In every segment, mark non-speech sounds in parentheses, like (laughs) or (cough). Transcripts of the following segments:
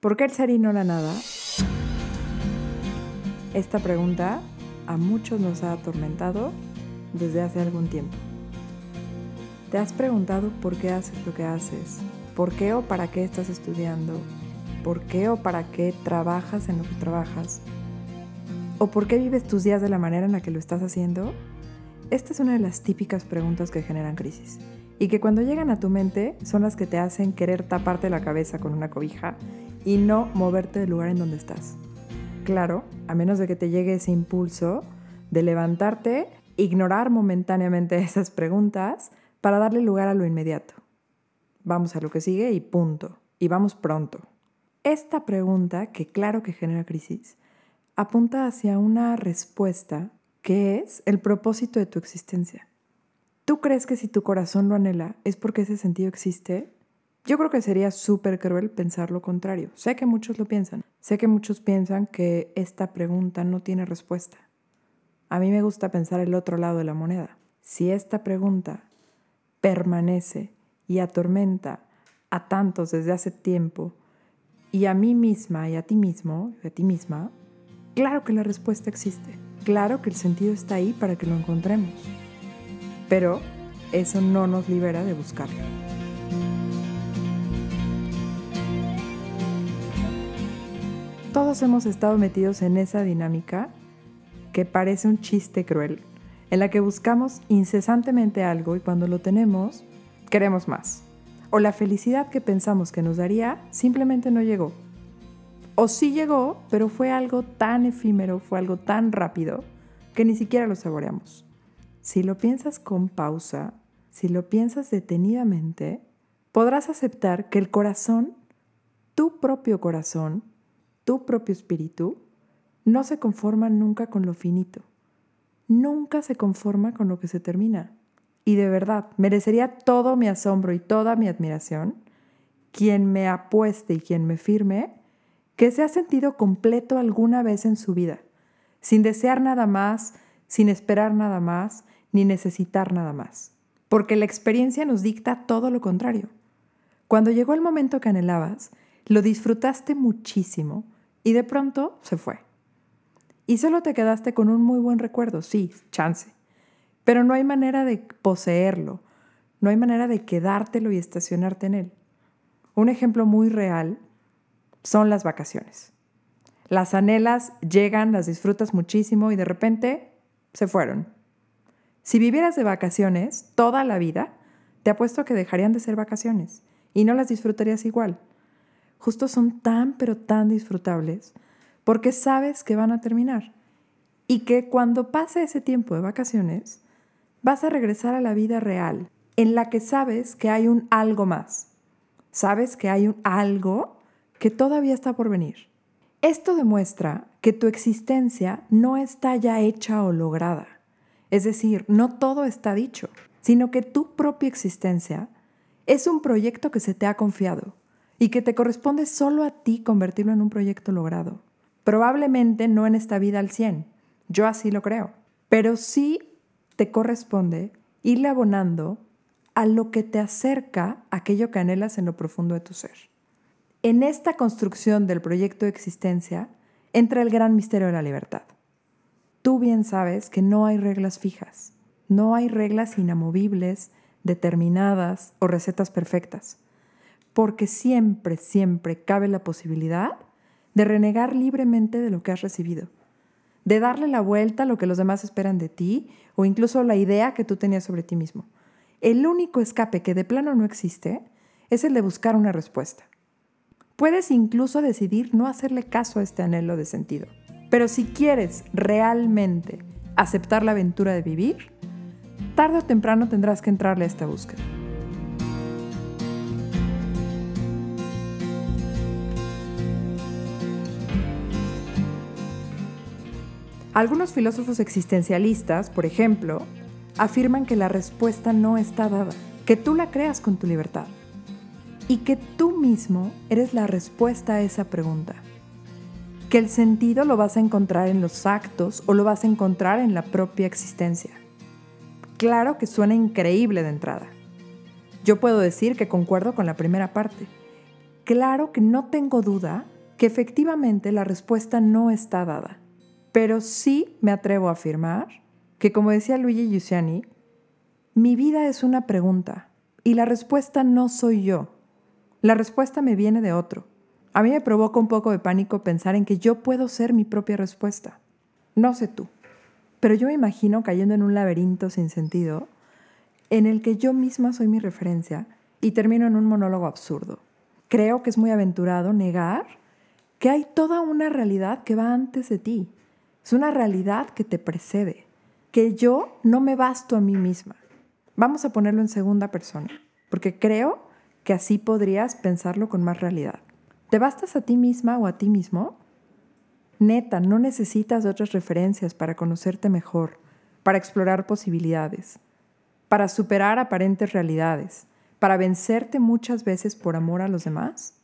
¿Por qué el ser y no la nada? Esta pregunta a muchos nos ha atormentado desde hace algún tiempo. ¿Te has preguntado por qué haces lo que haces? ¿Por qué o para qué estás estudiando? ¿Por qué o para qué trabajas en lo que trabajas? ¿O por qué vives tus días de la manera en la que lo estás haciendo? Esta es una de las típicas preguntas que generan crisis y que cuando llegan a tu mente son las que te hacen querer taparte la cabeza con una cobija y no moverte del lugar en donde estás. Claro, a menos de que te llegue ese impulso de levantarte, ignorar momentáneamente (laughs) esas preguntas para darle lugar a lo inmediato. Vamos a lo que sigue y punto. Y vamos pronto. Esta pregunta, que claro que genera crisis, apunta hacia una respuesta ¿Qué es el propósito de tu existencia? ¿Tú crees que si tu corazón lo anhela es porque ese sentido existe? Yo creo que sería súper cruel pensar lo contrario. Sé que muchos lo piensan. Sé que muchos piensan que esta pregunta no tiene respuesta. A mí me gusta pensar el otro lado de la moneda. Si esta pregunta permanece y atormenta a tantos desde hace tiempo y a mí misma y a ti mismo, y a ti misma, claro que la respuesta existe. Claro que el sentido está ahí para que lo encontremos, pero eso no nos libera de buscarlo. Todos hemos estado metidos en esa dinámica que parece un chiste cruel, en la que buscamos incesantemente algo y cuando lo tenemos, queremos más. O la felicidad que pensamos que nos daría simplemente no llegó o sí llegó, pero fue algo tan efímero, fue algo tan rápido, que ni siquiera lo saboreamos. Si lo piensas con pausa, si lo piensas detenidamente, podrás aceptar que el corazón, tu propio corazón, tu propio espíritu, no se conforma nunca con lo finito. Nunca se conforma con lo que se termina. Y de verdad, merecería todo mi asombro y toda mi admiración quien me apueste y quien me firme que se ha sentido completo alguna vez en su vida, sin desear nada más, sin esperar nada más, ni necesitar nada más. Porque la experiencia nos dicta todo lo contrario. Cuando llegó el momento que anhelabas, lo disfrutaste muchísimo y de pronto se fue. Y solo te quedaste con un muy buen recuerdo, sí, chance. Pero no hay manera de poseerlo, no hay manera de quedártelo y estacionarte en él. Un ejemplo muy real son las vacaciones. Las anhelas, llegan, las disfrutas muchísimo y de repente se fueron. Si vivieras de vacaciones toda la vida, te apuesto que dejarían de ser vacaciones y no las disfrutarías igual. Justo son tan pero tan disfrutables porque sabes que van a terminar y que cuando pase ese tiempo de vacaciones vas a regresar a la vida real en la que sabes que hay un algo más. Sabes que hay un algo que todavía está por venir. Esto demuestra que tu existencia no está ya hecha o lograda. Es decir, no todo está dicho, sino que tu propia existencia es un proyecto que se te ha confiado y que te corresponde solo a ti convertirlo en un proyecto logrado. Probablemente no en esta vida al 100, yo así lo creo, pero sí te corresponde irle abonando a lo que te acerca a aquello que anhelas en lo profundo de tu ser. En esta construcción del proyecto de existencia entra el gran misterio de la libertad. Tú bien sabes que no hay reglas fijas, no hay reglas inamovibles, determinadas o recetas perfectas, porque siempre, siempre cabe la posibilidad de renegar libremente de lo que has recibido, de darle la vuelta a lo que los demás esperan de ti o incluso la idea que tú tenías sobre ti mismo. El único escape que de plano no existe es el de buscar una respuesta. Puedes incluso decidir no hacerle caso a este anhelo de sentido. Pero si quieres realmente aceptar la aventura de vivir, tarde o temprano tendrás que entrarle a esta búsqueda. Algunos filósofos existencialistas, por ejemplo, afirman que la respuesta no está dada, que tú la creas con tu libertad y que tú mismo eres la respuesta a esa pregunta. Que el sentido lo vas a encontrar en los actos o lo vas a encontrar en la propia existencia. Claro que suena increíble de entrada. Yo puedo decir que concuerdo con la primera parte. claro que no tengo duda que efectivamente la respuesta no está dada. Pero sí me atrevo a afirmar que, como decía Luigi Giussiani, mi vida es una pregunta y la respuesta no soy yo. La respuesta me viene de otro. A mí me provoca un poco de pánico pensar en que yo puedo ser mi propia respuesta. No sé tú, pero yo me imagino cayendo en un laberinto sin sentido en el que yo misma soy mi referencia y termino en un monólogo absurdo. Creo que es muy aventurado negar que hay toda una realidad que va antes de ti. Es una realidad que te precede, que yo no me basto a mí misma. Vamos a ponerlo en segunda persona, porque creo que así podrías pensarlo con más realidad. ¿Te bastas a ti misma o a ti mismo? Neta, no necesitas otras referencias para conocerte mejor, para explorar posibilidades, para superar aparentes realidades, para vencerte muchas veces por amor a los demás.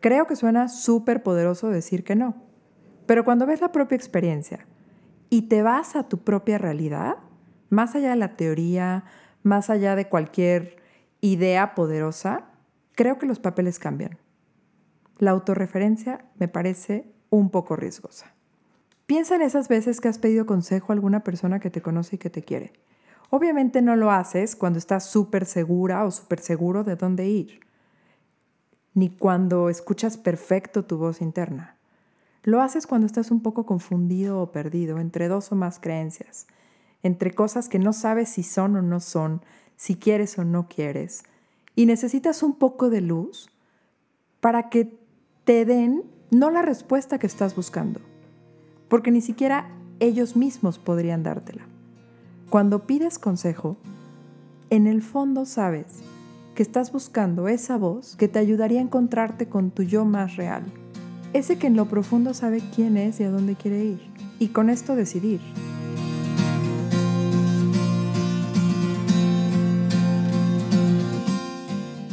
Creo que suena súper poderoso decir que no, pero cuando ves la propia experiencia y te vas a tu propia realidad, más allá de la teoría, más allá de cualquier idea poderosa, creo que los papeles cambian. La autorreferencia me parece un poco riesgosa. Piensa en esas veces que has pedido consejo a alguna persona que te conoce y que te quiere. Obviamente no lo haces cuando estás súper segura o súper seguro de dónde ir, ni cuando escuchas perfecto tu voz interna. Lo haces cuando estás un poco confundido o perdido entre dos o más creencias, entre cosas que no sabes si son o no son, si quieres o no quieres, y necesitas un poco de luz para que te den no la respuesta que estás buscando, porque ni siquiera ellos mismos podrían dártela. Cuando pides consejo, en el fondo sabes que estás buscando esa voz que te ayudaría a encontrarte con tu yo más real, ese que en lo profundo sabe quién es y a dónde quiere ir, y con esto decidir.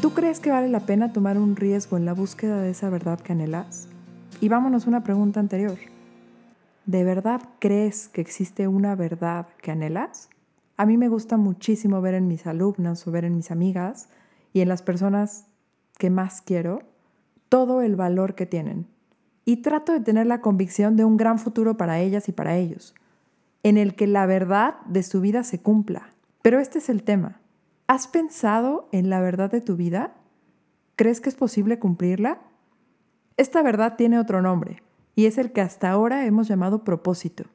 ¿Tú crees que vale la pena tomar un riesgo en la búsqueda de esa verdad que anhelas? Y vámonos a una pregunta anterior. ¿De verdad crees que existe una verdad que anhelas? A mí me gusta muchísimo ver en mis alumnas o ver en mis amigas y en las personas que más quiero todo el valor que tienen. Y trato de tener la convicción de un gran futuro para ellas y para ellos, en el que la verdad de su vida se cumpla. Pero este es el tema. ¿Has pensado en la verdad de tu vida? ¿Crees que es posible cumplirla? Esta verdad tiene otro nombre, y es el que hasta ahora hemos llamado propósito.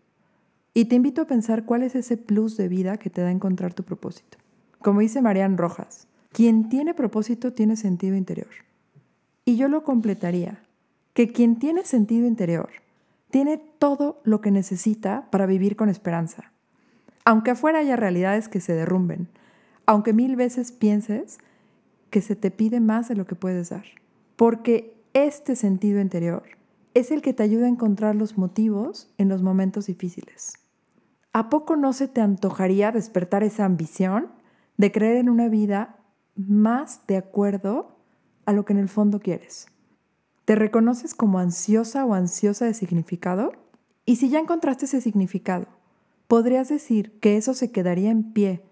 Y te invito a pensar cuál es ese plus de vida que te da encontrar tu propósito. Como dice Marian Rojas, quien tiene propósito tiene sentido interior. Y yo lo completaría, que quien tiene sentido interior tiene todo lo que necesita para vivir con esperanza. Aunque afuera haya realidades que se derrumben, aunque mil veces pienses que se te pide más de lo que puedes dar. Porque este sentido interior es el que te ayuda a encontrar los motivos en los momentos difíciles. ¿A poco no se te antojaría despertar esa ambición de creer en una vida más de acuerdo a lo que en el fondo quieres? ¿Te reconoces como ansiosa o ansiosa de significado? Y si ya encontraste ese significado, ¿podrías decir que eso se quedaría en pie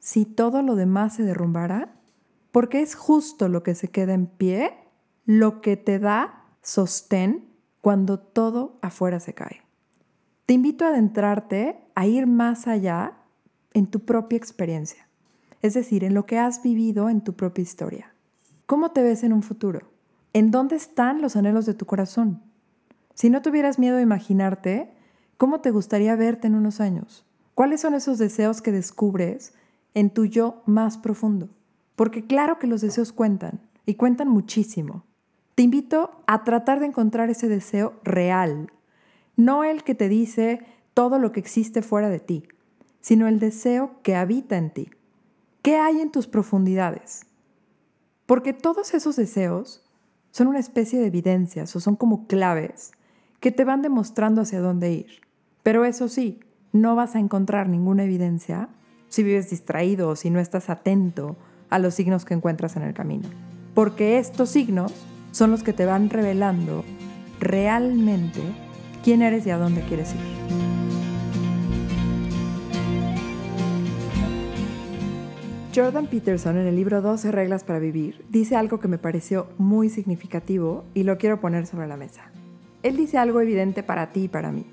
si todo lo demás se derrumbara? Porque es justo lo que se queda en pie lo que te da sostén cuando todo afuera se cae. Te invito a adentrarte a ir más allá en tu propia experiencia, es decir, en lo que has vivido en tu propia historia. ¿Cómo te ves en un futuro? ¿En dónde están los anhelos de tu corazón? Si no tuvieras miedo a imaginarte, ¿cómo te gustaría verte en unos años? ¿Cuáles son esos deseos que descubres en tu yo más profundo? Porque claro que los deseos cuentan y cuentan muchísimo. Te invito a tratar de encontrar ese deseo real, no el que te dice todo lo que existe fuera de ti, sino el deseo que habita en ti. ¿Qué hay en tus profundidades? Porque todos esos deseos son una especie de evidencias o son como claves que te van demostrando hacia dónde ir. Pero eso sí, no vas a encontrar ninguna evidencia si vives distraído o si no estás atento a los signos que encuentras en el camino. Porque estos signos son los que te van revelando realmente quién eres y a dónde quieres ir. Jordan Peterson en el libro 12 reglas para vivir dice algo que me pareció muy significativo y lo quiero poner sobre la mesa. Él dice algo evidente para ti y para mí.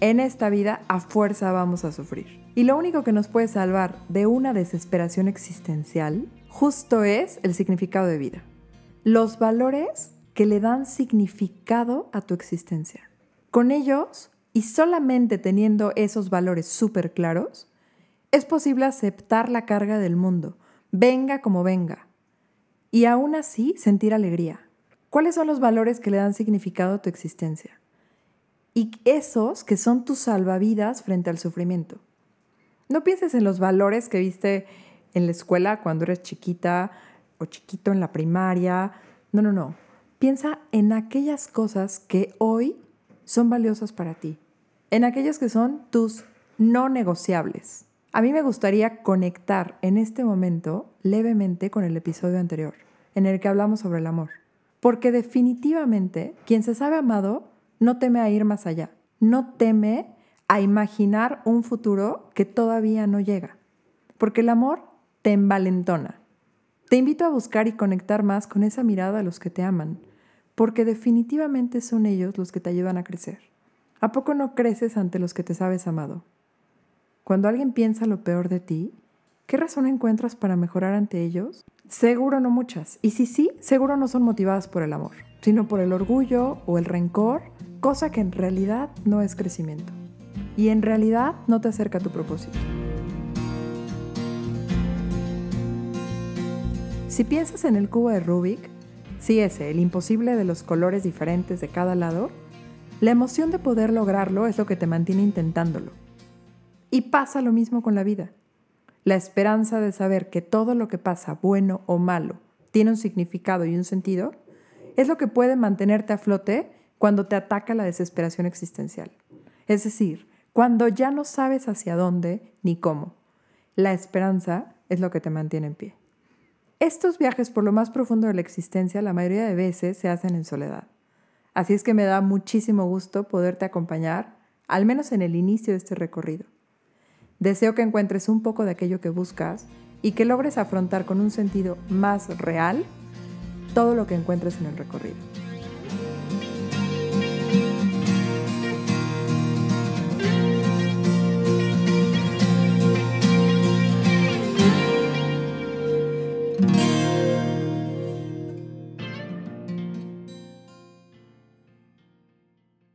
En esta vida a fuerza vamos a sufrir. Y lo único que nos puede salvar de una desesperación existencial justo es el significado de vida. Los valores que le dan significado a tu existencia. Con ellos, y solamente teniendo esos valores súper claros, es posible aceptar la carga del mundo, venga como venga, y aún así sentir alegría. ¿Cuáles son los valores que le dan significado a tu existencia? y esos que son tus salvavidas frente al sufrimiento. No pienses en los valores que viste en la escuela cuando eres chiquita o chiquito en la primaria. No, no, no. Piensa en aquellas cosas que hoy son valiosas para ti, en aquellas que son tus no negociables. A mí me gustaría conectar en este momento levemente con el episodio anterior, en el que hablamos sobre el amor. Porque definitivamente quien se sabe amado no teme a ir más allá, no teme a imaginar un futuro que todavía no llega, porque el amor te envalentona. Te invito a buscar y conectar más con esa mirada a los que te aman, porque definitivamente son ellos los que te ayudan a crecer. ¿A poco no creces ante los que te sabes amado? Cuando alguien piensa lo peor de ti, ¿qué razón encuentras para mejorar ante ellos? Seguro no muchas. Y si sí, seguro no son motivadas por el amor, sino por el orgullo o el rencor cosa que en realidad no es crecimiento y en realidad no te acerca a tu propósito. Si piensas en el cubo de Rubik, si ese, el imposible de los colores diferentes de cada lado, la emoción de poder lograrlo es lo que te mantiene intentándolo. Y pasa lo mismo con la vida. La esperanza de saber que todo lo que pasa, bueno o malo, tiene un significado y un sentido, es lo que puede mantenerte a flote cuando te ataca la desesperación existencial. Es decir, cuando ya no sabes hacia dónde ni cómo. La esperanza es lo que te mantiene en pie. Estos viajes por lo más profundo de la existencia la mayoría de veces se hacen en soledad. Así es que me da muchísimo gusto poderte acompañar, al menos en el inicio de este recorrido. Deseo que encuentres un poco de aquello que buscas y que logres afrontar con un sentido más real todo lo que encuentres en el recorrido.